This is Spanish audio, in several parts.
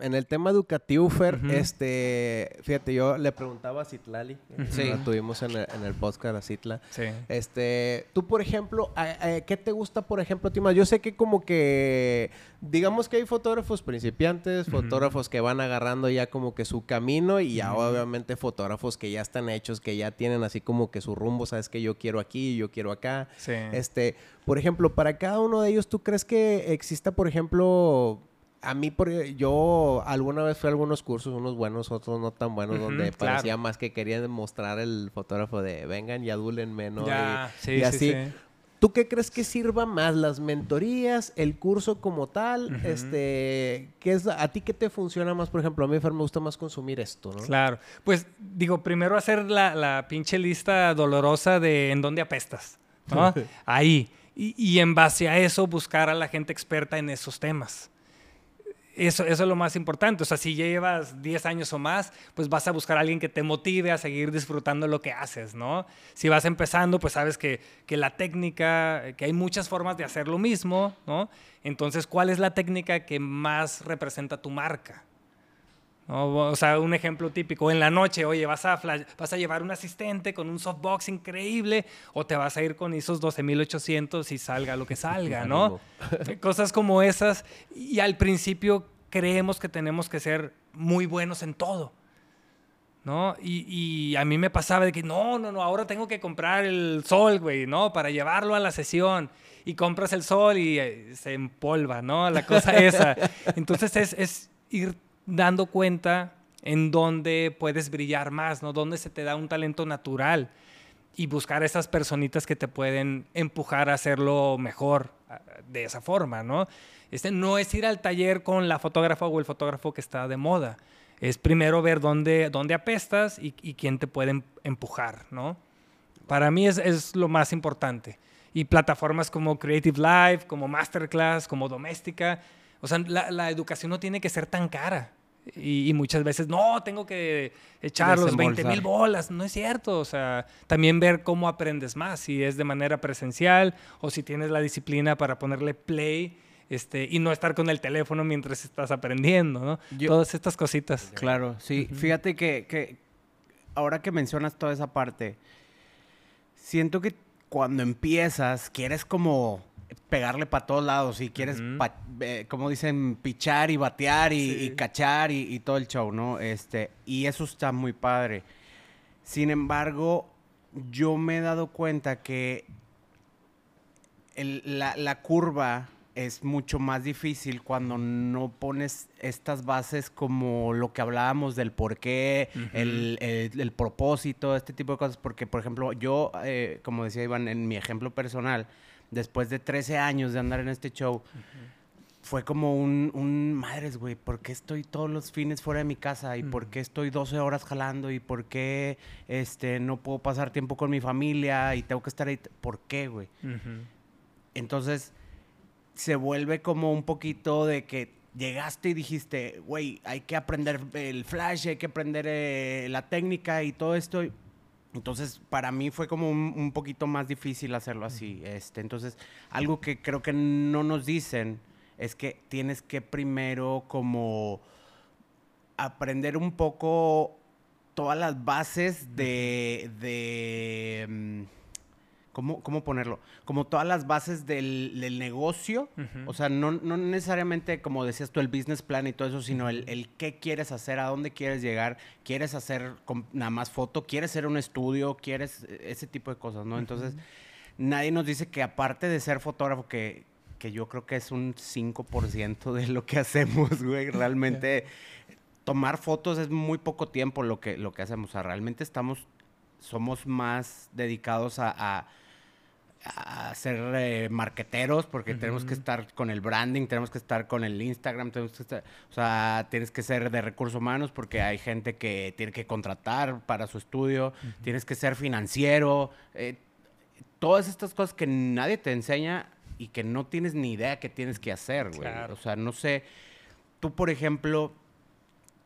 en el tema educativo, Fer, este, fíjate, yo le preguntaba a Citlali, sí. la tuvimos en el, en el podcast a Citla. Sí. Este, tú, por ejemplo, ¿qué te gusta, por ejemplo, Tima? Yo sé que como que, digamos que hay fotógrafos principiantes, fotógrafos que van agarrando ya como que su camino y ya obviamente fotógrafos que ya están hechos, que ya tienen así como que su rumbo, sabes que yo quiero aquí, yo quiero acá. Sí. Este, por ejemplo, para cada uno de ellos, ¿tú crees que exista, por ejemplo, a mí, por, yo alguna vez fui a algunos cursos, unos buenos, otros no tan buenos, donde parecía más que querían mostrar el fotógrafo de vengan y adúlenme, ¿no? y, así. ¿Tú qué crees que sirva más? ¿Las mentorías? ¿El curso como tal? este, ¿qué es, ¿A ti qué te funciona más? Por ejemplo, a mí, me gusta más consumir esto, ¿no? Claro. Pues, digo, primero hacer la, la pinche lista dolorosa de en dónde apestas, ¿no? Ahí. Y, y en base a eso, buscar a la gente experta en esos temas. Eso, eso, es lo más importante. O sea, si llevas 10 años o más, pues vas a buscar a alguien que te motive a seguir disfrutando lo que haces, ¿no? Si vas empezando, pues sabes que, que la técnica, que hay muchas formas de hacer lo mismo, ¿no? Entonces, ¿cuál es la técnica que más representa tu marca? O sea, un ejemplo típico, en la noche, oye, vas a, vas a llevar un asistente con un softbox increíble o te vas a ir con esos 12800 y salga lo que salga, ¿no? Cosas como esas. Y al principio creemos que tenemos que ser muy buenos en todo. ¿no? Y, y, a mí me pasaba de que no, no, no, ahora tengo que comprar el sol, güey, ¿no? Para llevarlo a la sesión. Y compras el sol y eh, se empolva, ¿no? La cosa esa. Entonces es, es ir dando cuenta en dónde puedes brillar más, ¿no? Dónde se te da un talento natural y buscar esas personitas que te pueden empujar a hacerlo mejor de esa forma, ¿no? Este no es ir al taller con la fotógrafa o el fotógrafo que está de moda. Es primero ver dónde, dónde apestas y, quién te puede em, empujar, ¿no? Para mí es, es, lo más importante. Y plataformas como Creative Live, como Masterclass, como Doméstica. O sea, la educación no tiene que ser tan cara. Y, muchas veces, no, tengo que echar los 20 mil bolas. No es cierto. O sea, también ver cómo aprendes más, si es de manera presencial o si tienes la disciplina para ponerle play. Este, y no estar con el teléfono mientras estás aprendiendo, ¿no? Todas estas cositas. Claro, sí. Fíjate que, que ahora que mencionas toda esa parte, siento que cuando empiezas, quieres como pegarle para todos lados y quieres, como dicen, pichar y batear y, cachar y, todo el show, ¿no? Este, y eso está muy padre. Sin embargo, yo me he dado cuenta que la, curva es mucho más difícil cuando no pones estas bases como lo que hablábamos del por qué, el, propósito, este tipo de cosas. Porque, por ejemplo, yo, eh, como decía Iván, en mi ejemplo personal, después de 13 años de andar en este show, fue como un, un madres, güey, ¿por qué estoy todos los fines fuera de mi casa? ¿Y por qué estoy 12 horas jalando? ¿Y por qué este, no puedo pasar tiempo con mi familia? Y tengo que estar ahí. ¿Por qué, güey? Entonces, se vuelve como un poquito de que llegaste y dijiste, güey, hay que aprender el flash, hay que aprender eh, la técnica y todo esto. Entonces, para mí fue como un, poquito más difícil hacerlo así. Este, entonces, algo que creo que no nos dicen es que tienes que primero como aprender un poco todas las bases de, de mm, ¿cómo, ponerlo? Como todas las bases del, negocio. O sea, no, necesariamente, como decías tú, el business plan y todo eso, sino el, qué quieres hacer, a dónde quieres llegar, quieres hacer nada más foto, quieres hacer un estudio, quieres e, ese tipo de cosas, ¿no? Entonces, nadie nos dice que aparte de ser fotógrafo, que, que yo creo que es un 5% de lo que hacemos, güey, realmente... Tomar fotos es muy poco tiempo lo que, lo que hacemos. O sea, realmente estamos, somos más dedicados a a ser eh, marqueteros porque tenemos que estar con el branding, tenemos que estar con el Instagram, tenemos que estar, o sea, tienes que ser de recursos humanos porque hay gente que tiene que contratar para su estudio, tienes que ser financiero, eh, todas estas cosas que nadie te enseña y que no tienes ni idea que tienes que hacer, güey. O sea, no sé, tú por ejemplo,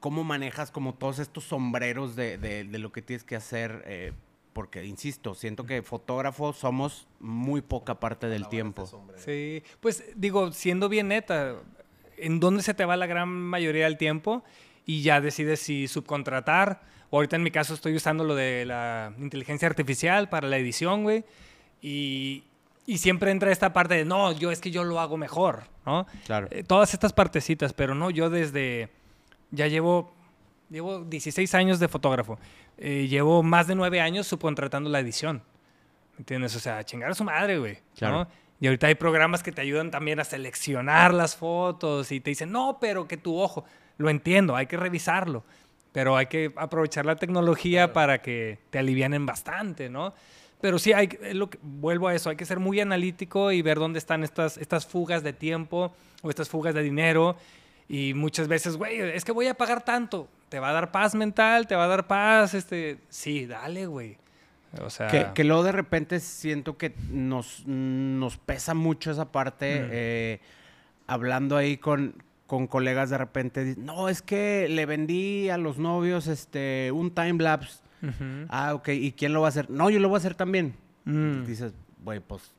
¿cómo manejas como todos estos sombreros de, de, lo que tienes que hacer? Eh, porque, insisto, siento que fotógrafos somos muy poca parte del tiempo. Sí, pues digo, siendo bien neta, en dónde se te va la gran mayoría del tiempo y ya decides si subcontratar. O ahorita en mi caso estoy usando lo de la inteligencia artificial para la edición, güey. Y, y siempre entra esta parte de, no, yo es que yo lo hago mejor, ¿no? Claro. Eh, todas estas partecitas, pero no, yo desde, ya llevo, llevo 16 años de fotógrafo. Eh, llevo más de 9 años subcontratando la edición. ¿Me entiendes? O sea, chingar a su madre, güey. Claro. Y ahorita hay programas que te ayudan también a seleccionar las fotos y te dicen, no, pero que tu ojo. Lo entiendo, hay que revisarlo. Pero hay que aprovechar la tecnología para que te alivianen bastante, ¿no? Pero sí, hay, lo que, vuelvo a eso, hay que ser muy analítico y ver dónde están estas, estas fugas de tiempo o estas fugas de dinero. Y muchas veces, güey, es que voy a pagar tanto. ¿Te va a dar paz mental? ¿Te va a dar paz? Este... Sí, dale, güey. O sea... Que, que, luego de repente siento que nos, nos pesa mucho esa parte. Eh, hablando ahí con, con colegas de repente, no, es que le vendí a los novios este, un time lapse Ah, ok. ¿Y quién lo va a hacer? No, yo lo voy a hacer también. Mm. Dices, güey, pues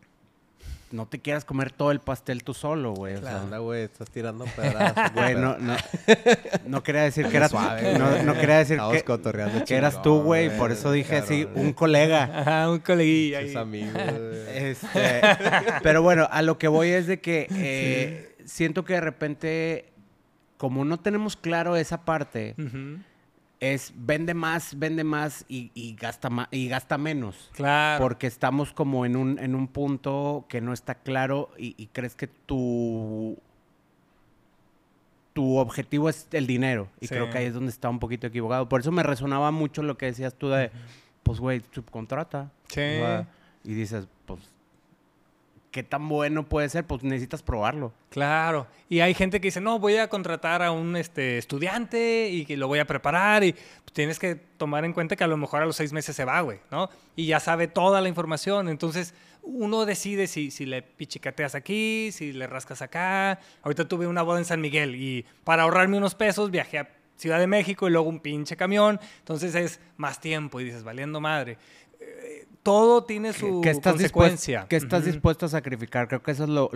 no te quieras comer todo el pastel tú solo, güey. O sea, güey, estás tirando pedazos. Güey, no, no, no quería decir que eras suave. No, no quería decir que, que eras tú, güey. Por eso dije así, un colega. Ajá, un coleguilla. Es amigo. Este, pero bueno, a lo que voy es de que eh, siento que de repente, como no tenemos claro esa parte, es vende más, vende más y, gasta más y gasta menos. Claro. Porque estamos como en un, en un punto que no está claro y, crees que tu, tu objetivo es el dinero. Y creo que ahí es donde está un poquito equivocado. Por eso me resonaba mucho lo que decías tú de, pues, güey, subcontrata. Sí. y dices, pues, qué tan bueno puede ser, pues necesitas probarlo. Claro. Y hay gente que dice, no, voy a contratar a un este, estudiante y que lo voy a preparar. Y tienes que tomar en cuenta que a lo mejor a los seis meses se va, güey, ¿no? Y ya sabe toda la información. Entonces, uno decide si, si le pichicateas aquí, si le rascas acá. Ahorita tuve una boda en San Miguel y para ahorrarme unos pesos viajé a Ciudad de México y luego un pinche camión. Entonces es más tiempo y dices, valiendo madre todo tiene su ¿Qué estás consecuencia. ¿Qué estás dispuesto a sacrificar? Creo que eso es lo...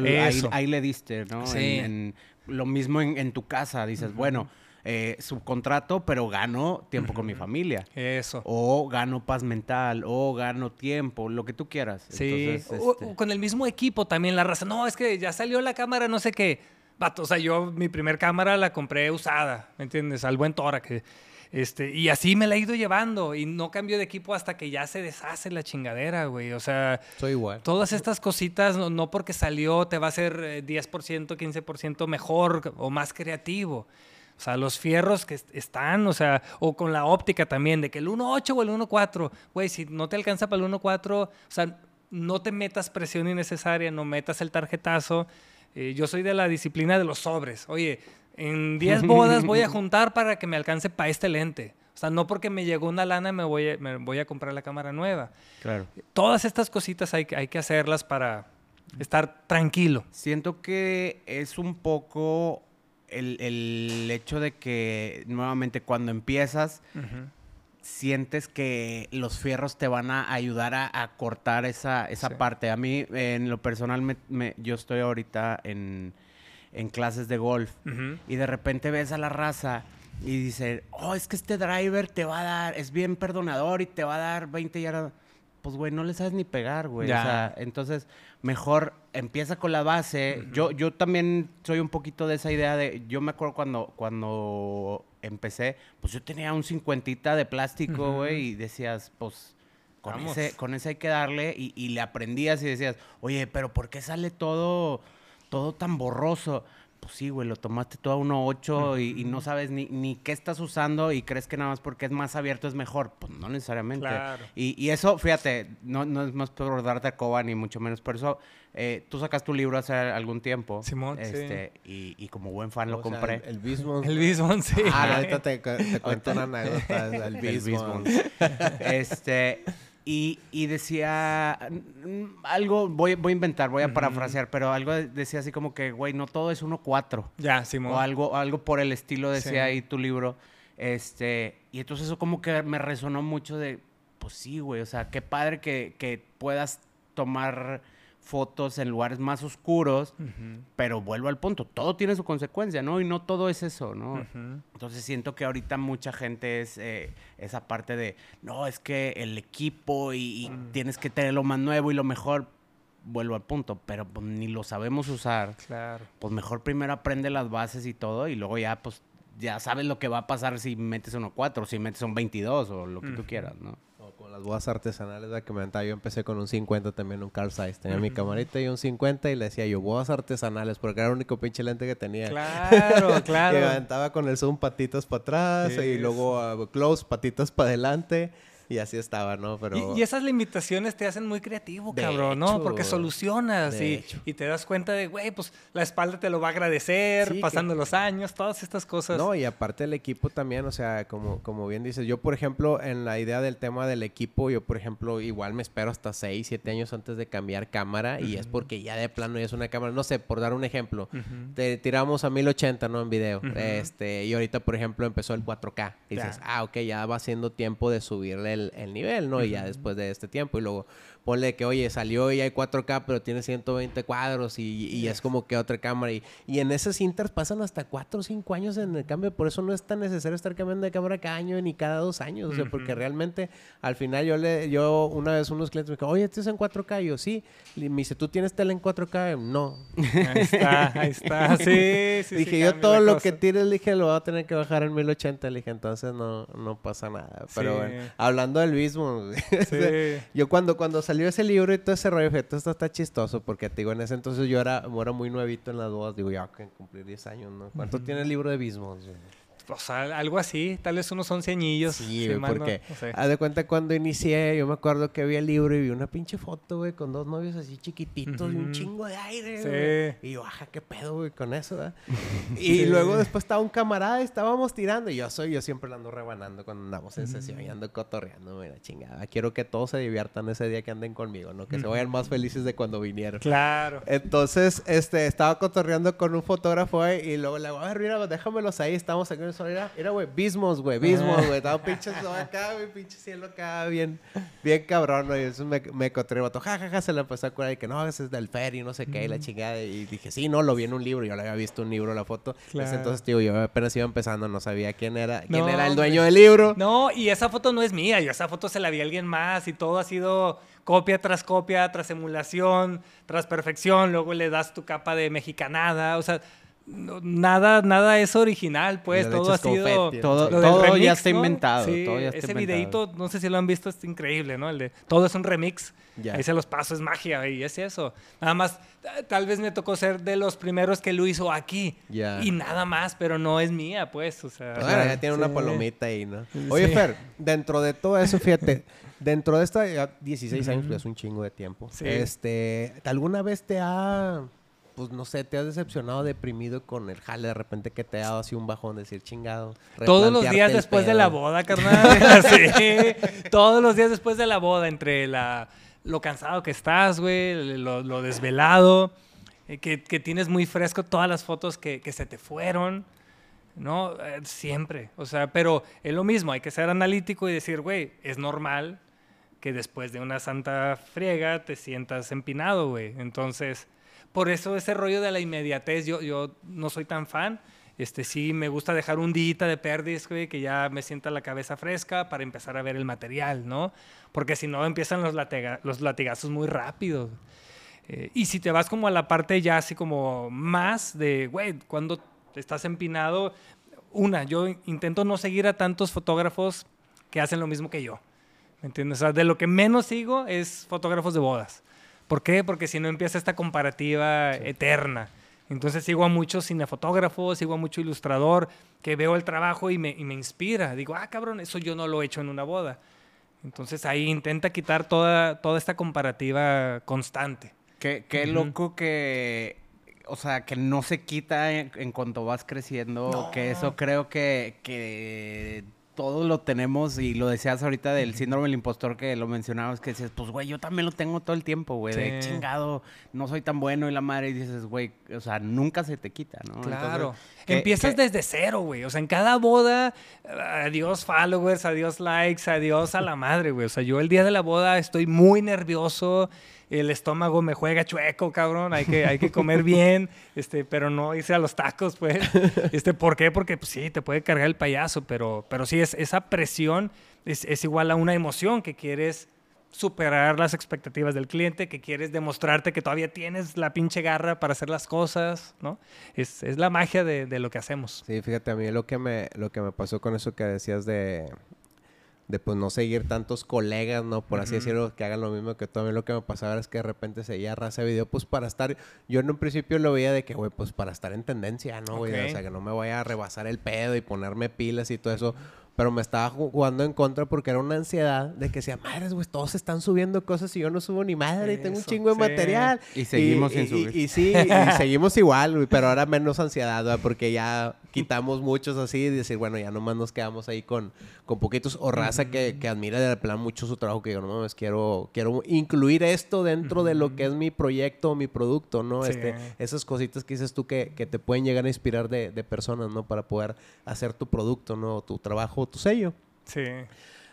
Ahí, le diste, ¿no? Sí. lo mismo en, tu casa. Dices, bueno, eh, subcontrato, pero gano tiempo con mi familia. Eso. O gano paz mental, o gano tiempo, lo que tú quieras. Sí. Este o, con el mismo equipo también la raza. No, es que ya salió la cámara, no sé qué. Vato, o sea, yo mi primer cámara la compré usada, ¿me entiendes? Al buen Tora, que este, y así me la he ido llevando y no cambio de equipo hasta que ya se deshace la chingadera, güey. O sea, Soy igual. todas estas cositas, no, porque salió te va a ser 10%, eh, 15% mejor o más creativo. O sea, los fierros que están, o sea, o con la óptica también, de que el 1.8 o el 1.4, güey, si no te alcanza para el 1.4, o sea, no te metas presión innecesaria, no metas el tarjetazo. Eh, yo soy de la disciplina de los sobres. Oye, en 10 bodas voy a juntar para que me alcance para este lente. O sea, no porque me llegó una lana me voy a, me voy a comprar la cámara nueva. Claro. Todas estas cositas hay, hay que hacerlas para estar tranquilo. Siento que es un poco el, el hecho de que nuevamente cuando empiezas sientes que los fierros te van a ayudar a, cortar esa, esa parte. A mí, en lo personal, me, yo estoy ahorita en en clases de golf. Y de repente ves a la raza y dice, oh, es que este driver te va a dar, es bien perdonador y te va a dar 20 yardas. Pues, güey, no le sabes ni pegar, güey. O sea, entonces, mejor empieza con la base. yo, yo también soy un poquito de esa idea de, yo me acuerdo cuando, cuando empecé, pues yo tenía un cincuentita de plástico, güey, y decías, pues, con ese, con ese hay que darle, y, y le aprendías y decías, oye, pero ¿por qué sale todo todo tan borroso. Pues sí, güey, lo tomaste todo a 1.8 y, y, no sabes ni, ni, qué estás usando y crees que nada más porque es más abierto es mejor. Pues no necesariamente. Y, y, eso, fíjate, no, no es más por darte a coba ni mucho menos. Por eso, eh, tú sacas tu libro hace algún tiempo. Simón, este, sí. y, y, como buen fan lo compré. el, Bismon. El Bismon, sí. Ah, ahorita te, te cuento una anécdota. El Bismon. este... Y, decía algo, voy, voy a inventar, voy a parafrasear, pero algo decía así como que, güey, no todo es 1-4. Ya, Simón. O algo, algo por el estilo decía ahí tu libro. Este, y entonces eso como que me resonó mucho de, pues sí, güey, o sea, qué padre que, que puedas tomar fotos en lugares más oscuros, pero vuelvo al punto, todo tiene su consecuencia, ¿no? Y no todo es eso, ¿no? Entonces siento que ahorita mucha gente es eh, esa parte de, no, es que el equipo y, mm. tienes que tener lo más nuevo y lo mejor, vuelvo al punto, pero pues, ni lo sabemos usar. Claro. Pues mejor primero aprende las bases y todo y luego ya, pues, ya sabes lo que va a pasar si metes uno 4, si metes un 22 o lo que tú quieras, ¿no? Las bodas artesanales que me aventaba. Yo empecé con un 50 también, un Carl Zeiss. Tenía mi camarita y un 50 y le decía yo, bodas artesanales, porque era el único pinche lente que tenía. Claro, claro. y me aventaba con el zoom patitos para atrás y luego uh, close patitos para adelante. Y así estaba, ¿no? Pero... Y, esas limitaciones te hacen muy creativo, cabrón, ¿no? Porque solucionas y, y, te das cuenta de, güey, pues la espalda te lo va a agradecer pasando los años, todas estas cosas. No, y aparte el equipo también, o sea, como, como bien dices, yo por ejemplo, en la idea del tema del equipo, yo por ejemplo, igual me espero hasta 6, 7 años antes de cambiar cámara y es porque ya de plano ya es una cámara, no sé, por dar un ejemplo, te tiramos a 1080, ¿no? En video. este Y ahorita, por ejemplo, empezó el 4K. Y dices, ah, ok, ya va siendo tiempo de subirle el, nivel, ¿no? Y ya después de este tiempo. Y luego ponle que, oye, salió y hay 4K, pero tiene 120 cuadros y, es como que otra cámara. Y, y en esos inters pasan hasta 4 o 5 años en el cambio. Por eso no es tan necesario estar cambiando de cámara cada año ni cada dos años. O sea, porque realmente al final yo le, yo una vez unos clientes me dijeron, oye, ¿este es en 4K? Y yo, sí. Y me dice, ¿tú tienes tele en 4K? No. Ahí está, ahí está. Sí, sí. Dije, yo todo lo que tires, le dije, lo voy a tener que bajar en 1080. Le dije, entonces no, no pasa nada. Pero bueno, hablando del mismo, yo cuando, cuando salió ese libro y todo ese rollo, esto está chistoso porque te digo, en ese entonces yo era, era muy nuevito en las bodas. Digo, ya que cumplir 10 años, ¿no? ¿Cuánto tiene el libro de Bismos? O sea, algo así, tal vez unos 11 añillos. Sí, porque haz de cuenta cuando inicié, yo me acuerdo que vi el libro y vi una pinche foto, güey, con dos novios así chiquititos y un chingo de aire, sí. Y yo, ajá, qué pedo, güey, con eso, ¿eh? Y luego después estaba un camarada, estábamos tirando y yo soy, yo siempre la ando rebanando cuando andamos en sesión y ando cotorreando, mira, chingada. Quiero que todos se diviertan ese día que anden conmigo, ¿no? Que se vayan más felices de cuando vinieron. Claro. Entonces, este, estaba cotorreando con un fotógrafo y luego le digo, a ver, mira, déjamelos ahí, estamos aquí en era, güey, bismos, güey, bismos, güey. Estaba pinche acá, güey, pinche cielo acá, bien, bien cabrón, güey. Eso me, me encontré, vato, jajaja, se le empezó a curar y que no, ese es del ferry, no sé qué, y la chingada. Y dije, sí, no, lo vi en un libro, yo le había visto un libro, la foto. entonces, tío, yo apenas iba empezando, no sabía quién era, quién era el dueño del libro. No, y esa foto no es mía, yo esa foto se la vi a alguien más y todo ha sido copia tras copia, tras emulación, tras perfección, luego le das tu capa de mexicanada, o sea, nada, nada es original, pues todo ha sido. todo, ya está inventado. ese videito, no sé si lo han visto, es increíble, ¿no? El de todo es un remix. Ahí se los paso, es magia, y es eso. Nada más, tal vez me tocó ser de los primeros que lo hizo aquí. Y nada más, pero no es mía, pues. O sea, pues ya tiene una palomita ahí, ¿no? Oye, Fer, dentro de todo eso, fíjate. dentro de esta, 16 años, pues es un chingo de tiempo. Este, ¿alguna vez te ha pues no sé, te has decepcionado, deprimido con el jale de repente que te ha dado así un bajón, decir chingado. Todos los días después de la boda, carnal. sí, todos los días después de la boda, entre la, lo cansado que estás, güey, lo, desvelado, eh, que, tienes muy fresco todas las fotos que, se te fueron. ¿no? Eh, siempre. O sea, pero es lo mismo, hay que ser analítico y decir, güey, es normal que después de una santa friega te sientas empinado, güey. Entonces, por eso ese rollo de la inmediatez, yo, no soy tan fan. Este, sí, me gusta dejar un día de pérdidas, güey, que ya me sienta la cabeza fresca para empezar a ver el material, ¿no? Porque si no, empiezan los, los latigazos muy rápido. Eh, y si te vas como a la parte ya así como más de, güey, cuando estás empinado, una, yo intento no seguir a tantos fotógrafos que hacen lo mismo que yo. ¿Me entiendes? O sea, de lo que menos sigo es fotógrafos de bodas. ¿Por qué? Porque si no empieza esta comparativa eterna. Entonces sigo a muchos cinefotógrafos, sigo a mucho ilustrador que veo el trabajo y me, y me, inspira. Digo, ah, cabrón, eso yo no lo he hecho en una boda. Entonces ahí intenta quitar toda, toda esta comparativa constante. Qué, qué loco que, o sea, que no se quita en, cuanto vas creciendo, que eso creo que, que todos lo tenemos y lo decías ahorita del síndrome del impostor que lo mencionabas, que dices, pues güey, yo también lo tengo todo el tiempo, güey, de chingado, no soy tan bueno y la madre y dices, güey, o sea, nunca se te quita, ¿no? Claro. Empiezas desde cero, güey, o sea, en cada boda, adiós followers, adiós likes, adiós a la madre, güey, o sea, yo el día de la boda estoy muy nervioso, el estómago me juega chueco, cabrón, hay que, hay que comer bien, este, pero no irse a los tacos, pues. Este, ¿Por qué? Porque pues, sí, te puede cargar el payaso, pero, pero sí, es, esa presión es, es igual a una emoción que quieres superar las expectativas del cliente, que quieres demostrarte que todavía tienes la pinche garra para hacer las cosas, ¿no? Es, es la magia de, de, lo que hacemos. Sí, fíjate, a mí lo que me, lo que me pasó con eso que decías de, de pues no seguir tantos colegas, ¿no? Por así decirlo, que hagan lo mismo que tú. A mí lo que me pasaba es que de repente seguía raza de video, pues para estar... Yo en un principio lo veía de que, güey, pues para estar en tendencia, ¿no, güey? O sea, que no me vaya a rebasar el pedo y ponerme pilas y todo eso pero me estaba jugando en contra porque era una ansiedad de que decía, madres, güey, todos están subiendo cosas y yo no subo ni madre y tengo un chingo de material. Y seguimos sin subir. Y, sí, y seguimos igual, güey, pero ahora menos ansiedad, ¿verdad? porque ya quitamos muchos así y decir, bueno, ya nomás nos quedamos ahí con, con poquitos o raza que, que, admira de plan mucho su trabajo, que digo, no mames, quiero, quiero incluir esto dentro de lo que es mi proyecto o mi producto, ¿no? Este, esas cositas que dices tú que, que te pueden llegar a inspirar de, de personas, ¿no? Para poder hacer tu producto, ¿no? Tu trabajo tu sello. Sí.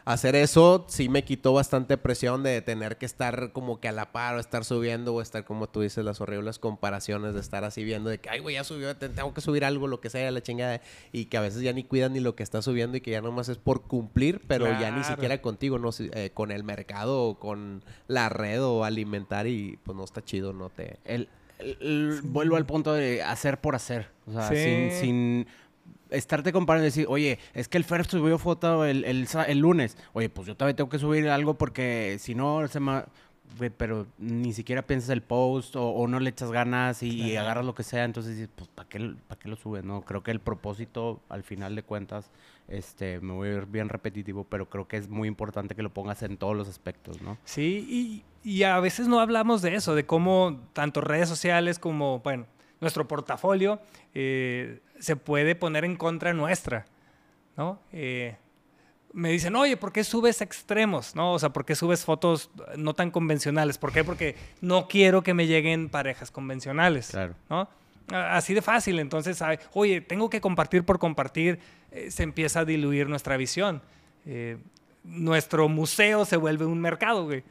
Hacer eso sí me quitó bastante presión de tener que estar como que a la par o estar subiendo o estar como tú dices las horribles comparaciones de estar así viendo de que ay güey ya subió, tengo que subir algo, lo que sea, la chingada y que a veces ya ni cuidan ni lo que está subiendo y que ya nomás es por cumplir, pero ya ni siquiera contigo, no eh, con el mercado o con la red o alimentar y pues no está chido, no te... El, Vuelvo al punto de hacer por hacer, o sea, sin, sin estarte comparando y decir, oye, es que el Fer subió foto el, el, lunes. Oye, pues yo también tengo que subir algo porque si no, se me... Pero ni siquiera piensas el post o, no le echas ganas y, agarras lo que sea. Entonces dices, pues, ¿para qué, ¿para qué lo subes? No, creo que el propósito, al final de cuentas, este, me voy a ir bien repetitivo, pero creo que es muy importante que lo pongas en todos los aspectos, ¿no? Sí, y, y a veces no hablamos de eso, de cómo tanto redes sociales como, bueno, nuestro portafolio eh, se puede poner en contra nuestra, ¿no? Eh, me dicen, oye, ¿por qué subes extremos? ¿No? O sea, ¿por qué subes fotos no tan convencionales? ¿Por qué? Porque no quiero que me lleguen parejas convencionales. Claro. ¿no? Así de fácil. Entonces, oye, tengo que compartir por compartir. Eh, se empieza a diluir nuestra visión. Nuestro museo se vuelve un mercado, güey.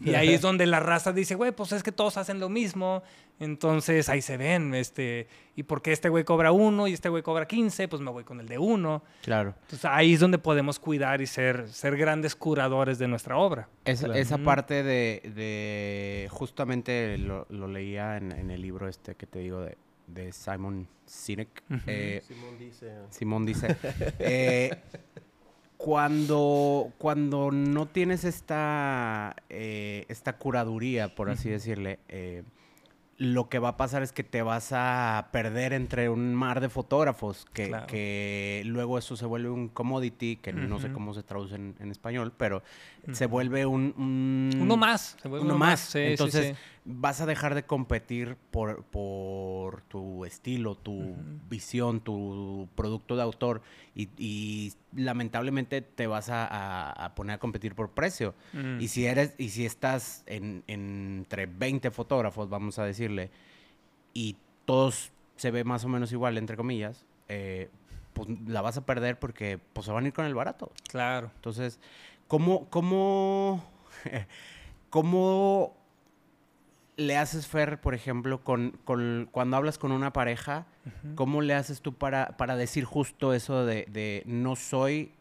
Y ahí es donde la raza dice, güey, pues es que todos hacen lo mismo. Entonces ahí se ven, este, y porque este güey cobra uno y este güey cobra 15, pues me voy con el de uno. Claro. Entonces ahí es donde podemos cuidar y ser, ser grandes curadores de nuestra obra. Esa parte de, justamente lo, leía en, el libro este que te digo de, Simon Sinek. Eh, Simón dice. Simón dice. Eh, cuando, cuando no tienes esta, eh, esta curaduría, por así decirle, lo que va a pasar es que te vas a perder entre un mar de fotógrafos, que, que luego eso se vuelve un commodity, que no sé cómo se traduce en, español, pero se vuelve un, Uno más. uno, más. Entonces vas a dejar de competir por, por tu estilo, tu visión, tu producto de autor y, lamentablemente te vas a, poner a competir por precio. Y si eres y si estás en, entre 20 fotógrafos, vamos a decirle, y todos se ve más o menos igual, entre comillas, eh, pues la vas a perder porque pues, se van a ir con el barato. Claro. Entonces, ¿Cómo, cómo, cómo le haces, Fer, por ejemplo, con, cuando hablas con una pareja, cómo le haces tú para, para decir justo eso de, no soy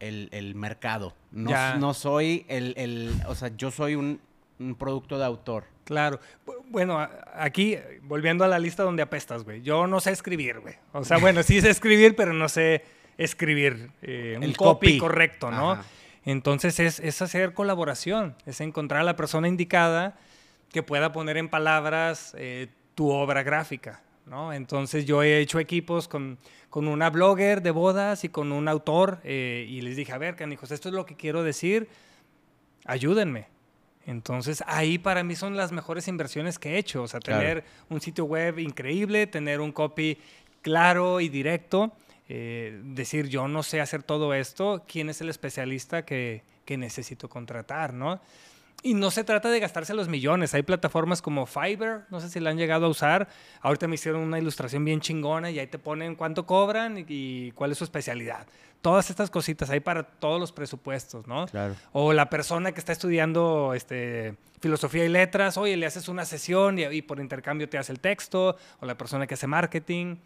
el, mercado, no, no soy el, o sea, yo soy un, producto de autor? Claro. Bueno, aquí, volviendo a la lista donde apestas, güey. Yo no sé escribir, güey. O sea, bueno, sí sé escribir, pero no sé escribir eh, un el copy, correcto, ¿no? Entonces es, hacer colaboración, es encontrar a la persona indicada que pueda poner en palabras eh, tu obra gráfica. ¿no? Entonces yo he hecho equipos con, con una blogger de bodas y con un autor eh, y les dije, a ver, canijos, esto es lo que quiero decir, ayúdenme. Entonces ahí para mí son las mejores inversiones que he hecho, o sea, tener un sitio web increíble, tener un copy claro y directo eh, decir yo no sé hacer todo esto, ¿quién es el especialista que, necesito contratar? ¿no? Y no se trata de gastarse los millones. Hay plataformas como Fiverr, no sé si la han llegado a usar. Ahorita me hicieron una ilustración bien chingona y ahí te ponen cuánto cobran y, cuál es su especialidad. Todas estas cositas hay para todos los presupuestos, ¿no? Claro. O la persona que está estudiando este, filosofía y letras, oye, le haces una sesión y, por intercambio te hace el texto. O la persona que hace marketing.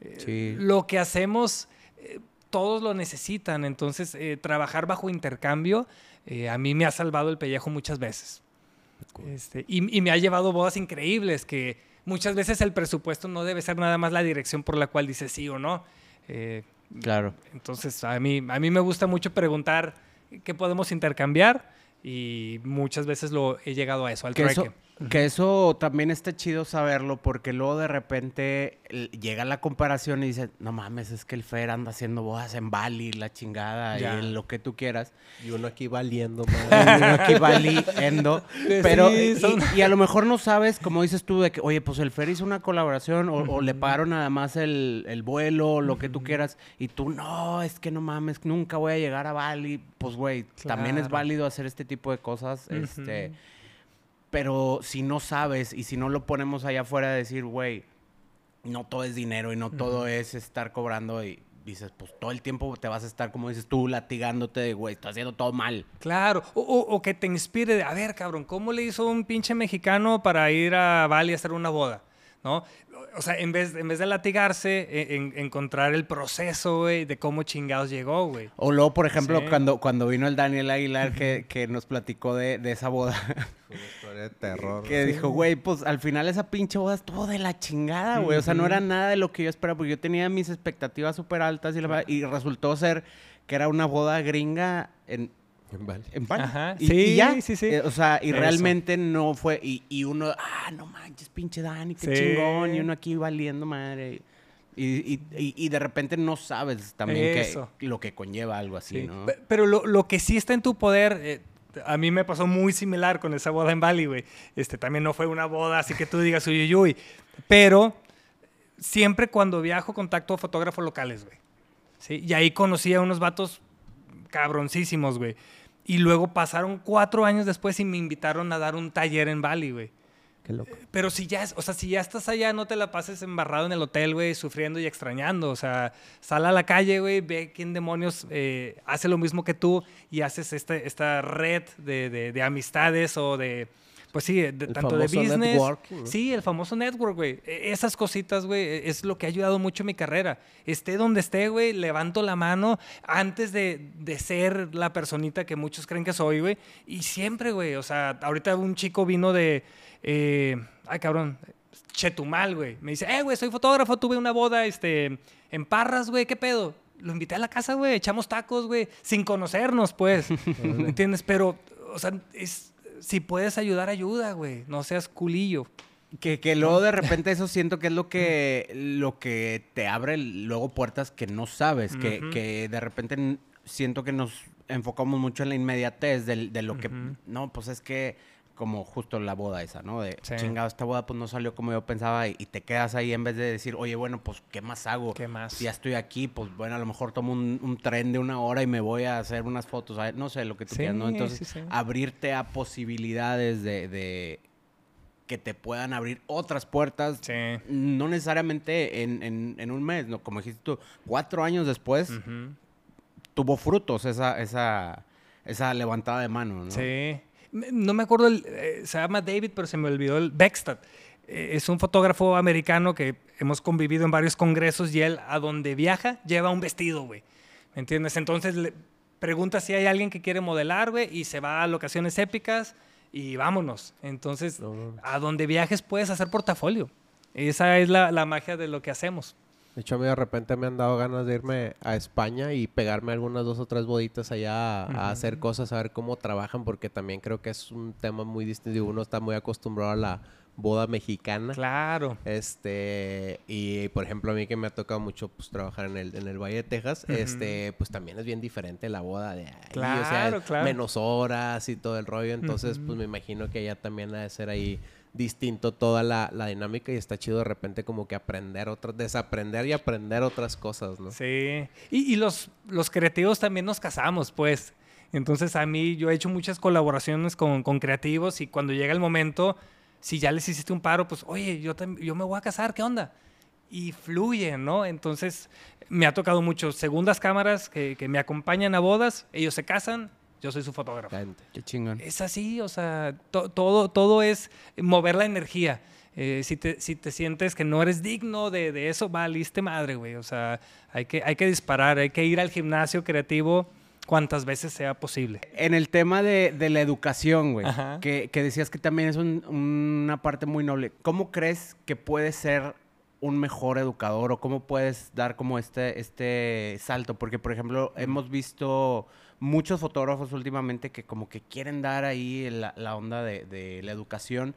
Eh, sí. lo que hacemos, eh, todos lo necesitan. Entonces, eh, trabajar bajo intercambio eh, a mí me ha salvado el pellejo muchas veces. Este, y, me ha llevado bodas increíbles que muchas veces el presupuesto no debe ser nada más la dirección por la cual dice sí o no. Eh, claro. Entonces, a mí, a mí me gusta mucho preguntar qué podemos intercambiar y muchas veces lo he llegado a eso, al trueque. Que eso también está chido saberlo porque luego de repente llega la comparación y dice, no mames, es que el Fer anda haciendo bodas en Bali, la chingada, y lo que tú quieras. Y uno aquí valiendo, madre. y uno aquí valiendo. Pero, y, a lo mejor no sabes, como dices tú, de que, oye, pues el Fer hizo una colaboración o, le pagaron nada más el, el vuelo, lo que tú quieras, y tú, no, es que no mames, nunca voy a llegar a Bali. Pues, güey, también es válido hacer este tipo de cosas, este pero si no sabes y si no lo ponemos allá afuera de decir, güey, no todo es dinero y no todo es estar cobrando y dices, pues todo el tiempo te vas a estar, como dices tú, latigándote de, güey, estás haciendo todo mal. Claro, o, o, que te inspire de, a ver, cabrón, ¿cómo le hizo un pinche mexicano para ir a Bali a hacer una boda? ¿No? O sea, en vez, en vez de latigarse, e, en, encontrar el proceso, güey, de cómo chingados llegó, güey. O luego, por ejemplo, cuando, cuando vino el Daniel Aguilar que, que nos platicó de, de esa boda. Fue una historia de terror. que dijo, güey, pues al final esa pinche boda estuvo de la chingada, güey. O sea, no era nada de lo que yo esperaba, porque yo tenía mis expectativas súper altas y, y resultó ser que era una boda gringa en, en Bali. En Bali. Ajá. Y, sí, ya. sí, sí. Eh, o sea, y realmente no fue. Y, y, uno, ah, no manches, pinche Dani, qué chingón. Y uno aquí valiendo madre. Y, y, y, de repente no sabes también que, lo que conlleva algo así, ¿no? Pero lo, lo, que sí está en tu poder, eh, a mí me pasó muy similar con esa boda en Bali, güey. Este, también no fue una boda, así que tú digas uy, uy, Pero siempre cuando viajo contacto a fotógrafos locales, güey. ¿Sí? Y ahí conocí a unos vatos cabroncísimos, güey. Y luego pasaron cuatro años después y me invitaron a dar un taller en Bali, güey. Qué loco. Pero si ya, o sea, si ya estás allá, no te la pases embarrado en el hotel, güey, sufriendo y extrañando. O sea, sal a la calle, güey, ve quién demonios eh, hace lo mismo que tú y haces este, esta red de amistades o de, pues sí, tanto de business. Sí, el famoso network, güey. E, esas cositas, güey, e, es lo que ha ayudado mucho en mi carrera. Esté donde esté, güey, levanto la mano antes de, de, ser la personita que muchos creen que soy, güey. Y siempre, güey, o sea, ahorita un chico vino de. Eh, ay, cabrón. Chetumal, güey. Me dice, eh, güey, soy fotógrafo, tuve una boda este, en Parras, güey, ¿qué pedo? Lo invité a la casa, güey, echamos tacos, güey, sin conocernos, pues. ¿Me entiendes? Pero, o sea, es si puedes ayudar, ayuda, güey. No seas culillo. Que, que luego de repente eso siento que es lo que, lo que te abre luego puertas que no sabes. que, que, de repente siento que nos enfocamos mucho en la inmediatez de, de lo que... No, pues es que como justo la boda esa, ¿no? De chingado, esta boda pues no salió como yo pensaba y, te quedas ahí en vez de decir, oye, bueno, pues ¿qué más hago? ¿Qué más? Si ya estoy aquí, pues bueno, a lo mejor tomo un, tren de una hora y me voy a hacer unas fotos, no sé, lo que tú quieras, ¿no? Entonces, abrirte a posibilidades de, que te puedan abrir otras puertas, no necesariamente en, en, un mes, ¿no? Como dijiste tú, cuatro años después tuvo frutos esa, esa, esa levantada de mano, ¿no? Sí no me acuerdo, eh, se llama David, pero se me olvidó el Beckstad. Eh, es un fotógrafo americano que hemos convivido en varios congresos y él a donde viaja lleva un vestido, güey. ¿Me entiendes? Entonces le pregunta si hay alguien que quiere modelar, güey, y se va a locaciones épicas y vámonos. Entonces, a donde viajes puedes hacer portafolio. Esa es la, la magia de lo que hacemos. De hecho, a mí de repente me han dado ganas de irme a España y pegarme algunas dos o tres boditas allá a, hacer cosas, a ver cómo trabajan, porque también creo que es un tema muy distinto. Uno está muy acostumbrado a la boda mexicana. Claro. Este, y por ejemplo, a mí que me ha tocado mucho pues, trabajar en el, en el Valle de Texas, este, pues también es bien diferente la boda de ahí. Claro, o sea, claro. Menos horas y todo el rollo. Entonces, pues me imagino que allá también ha de ser ahí distinto toda la, dinámica y está chido de repente como que aprender otras, desaprender y aprender otras cosas, ¿no? Sí. Y, los, los creativos también nos casamos, pues. Entonces a mí yo he hecho muchas colaboraciones con, con creativos y cuando llega el momento, si ya les hiciste un paro, pues, oye, yo, yo me voy a casar, ¿qué onda? Y fluye, ¿no? Entonces me ha tocado mucho segundas cámaras que, que me acompañan a bodas, ellos se casan, yo soy su fotógrafo. Qué chingón. Es así, o sea, todo, todo es mover la energía. Eh, si, te, si te sientes que no eres digno de, de eso, valiste madre, güey. O sea, hay que, hay que disparar, hay que ir al gimnasio creativo cuantas veces sea posible. En el tema de, de la educación, güey, que, que, decías que también es una parte muy noble. ¿Cómo crees que puede ser un mejor educador o cómo puedes dar como este, este salto? Porque, por ejemplo, hemos visto muchos fotógrafos últimamente que como que quieren dar ahí la, la onda de, de, la educación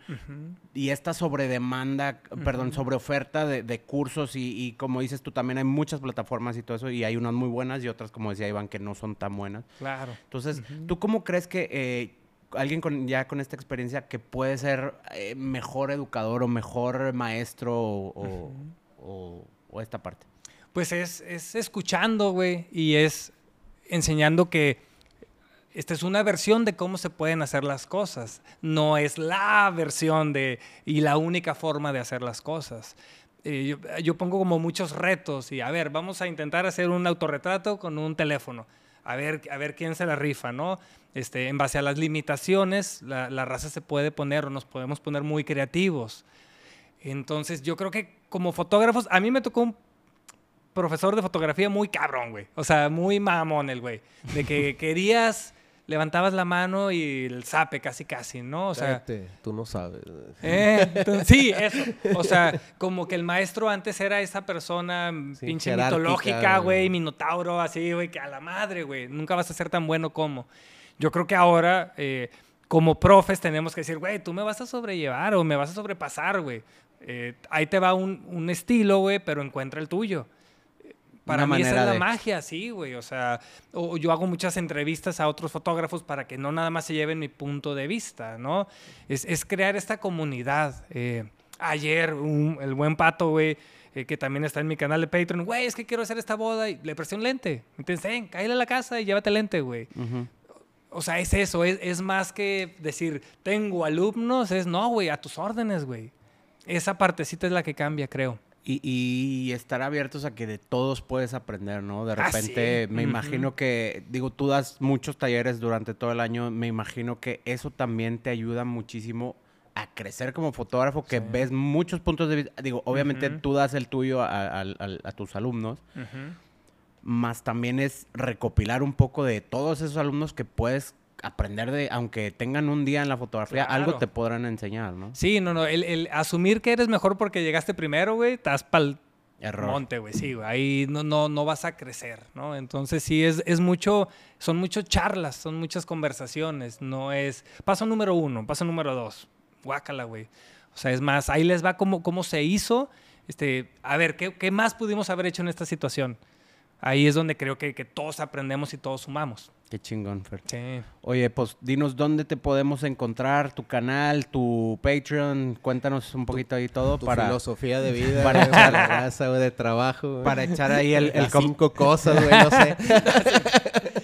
y esta sobredemanda, perdón, sobre oferta de, de cursos y, y, como dices tú también hay muchas plataformas y todo eso y hay unas muy buenas y otras como decía Iván que no son tan buenas. Claro. Entonces, ¿tú cómo crees que... Eh, alguien con, ya con esta experiencia que puede ser eh, mejor educador o mejor maestro o, o, o esta parte? Pues es, es escuchando, güey, y es enseñando que esta es una versión de cómo se pueden hacer las cosas, no es la versión de y la única forma de hacer las cosas. Eh, yo, yo, pongo como muchos retos y a ver, vamos a intentar hacer un autorretrato con un teléfono, a ver, a ver quién se la rifa, ¿no? Este, en base a las limitaciones, la, la raza se puede poner o nos podemos poner muy creativos. Entonces yo creo que como fotógrafos, a mí me tocó un profesor de fotografía muy cabrón, güey. O sea, muy mamón el güey. De que querías, levantabas la mano y el zape casi, casi, ¿no? O sea... tú no sabes. Eh, sí, eso. O sea, como que el maestro antes era esa persona sí, pinche mitológica, güey, minotauro, así, güey, que a la madre, güey. Nunca vas a ser tan bueno como. Yo creo que ahora... Eh, como profes tenemos que decir, güey, tú me vas a sobrellevar o me vas a sobrepasar, güey. Eh, ahí te va un, un estilo, güey, pero encuentra el tuyo. Para mí esa es la magia, sí, güey. O sea, o yo hago muchas entrevistas a otros fotógrafos para que no nada más se lleven mi punto de vista, ¿no? Es, es crear esta comunidad. Eh, ayer, un, el buen pato, güey, eh, que también está en mi canal de Patreon, güey, es que quiero hacer esta boda y le presté un lente. Entonces, cállale a la casa y llévate lente, güey. Uh -huh. O sea, es eso, es, es más que decir, tengo alumnos, es no, güey, a tus órdenes, güey. Esa partecita es la que cambia, creo. Y, y, estar abiertos a que de todos puedes aprender, ¿no? De repente, ah, sí. me uh -huh. imagino que, digo, tú das muchos talleres durante todo el año, me imagino que eso también te ayuda muchísimo a crecer como fotógrafo, que sí. ves muchos puntos de vista. Digo, obviamente uh -huh. tú das el tuyo a, a, a, a tus alumnos, uh -huh. más también es recopilar un poco de todos esos alumnos que puedes aprender de, aunque tengan un día en la fotografía, claro. algo te podrán enseñar, ¿no? Sí, no, no, el, el asumir que eres mejor porque llegaste primero, güey, estás pa'l Error. monte, güey, sí, güey, ahí no, no, no vas a crecer, ¿no? Entonces sí, es, es mucho, son muchas charlas, son muchas conversaciones, no es, paso número uno, paso número dos, guácala, güey. O sea, es más, ahí les va cómo, cómo se hizo, este, a ver, ¿qué, ¿qué más pudimos haber hecho en esta situación? Ahí es donde creo que, que todos aprendemos y todos sumamos. Qué chingón, Fer. Sí. Oye, pues dinos dónde te podemos encontrar, tu canal, tu Patreon, cuéntanos un poquito ahí todo tu para filosofía de vida, para echar la raza de trabajo, para echar ahí el, el cinco cosas, güey, no sé.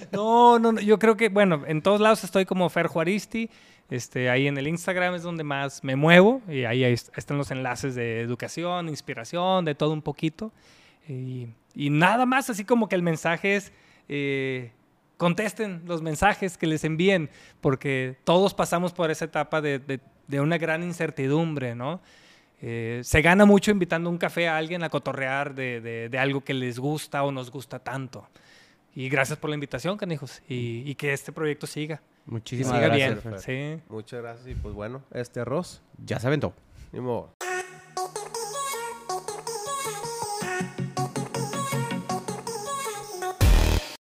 no, no, no, yo creo que bueno, en todos lados estoy como Fer Juaristi. Este, ahí en el Instagram es donde más me muevo y ahí, ahí están los enlaces de educación, inspiración, de todo un poquito. Y, y nada más, así como que el mensaje es eh, contesten los mensajes que les envíen, porque todos pasamos por esa etapa de, de, de una gran incertidumbre, ¿no? Eh, se gana mucho invitando un café a alguien a cotorrear de, de, de, algo que les gusta o nos gusta tanto. Y gracias por la invitación, canijos, y, y que este proyecto siga. Muchísimas siga gracias. Bien. Sí. Muchas gracias y pues bueno, este arroz ya se aventó. Ni modo.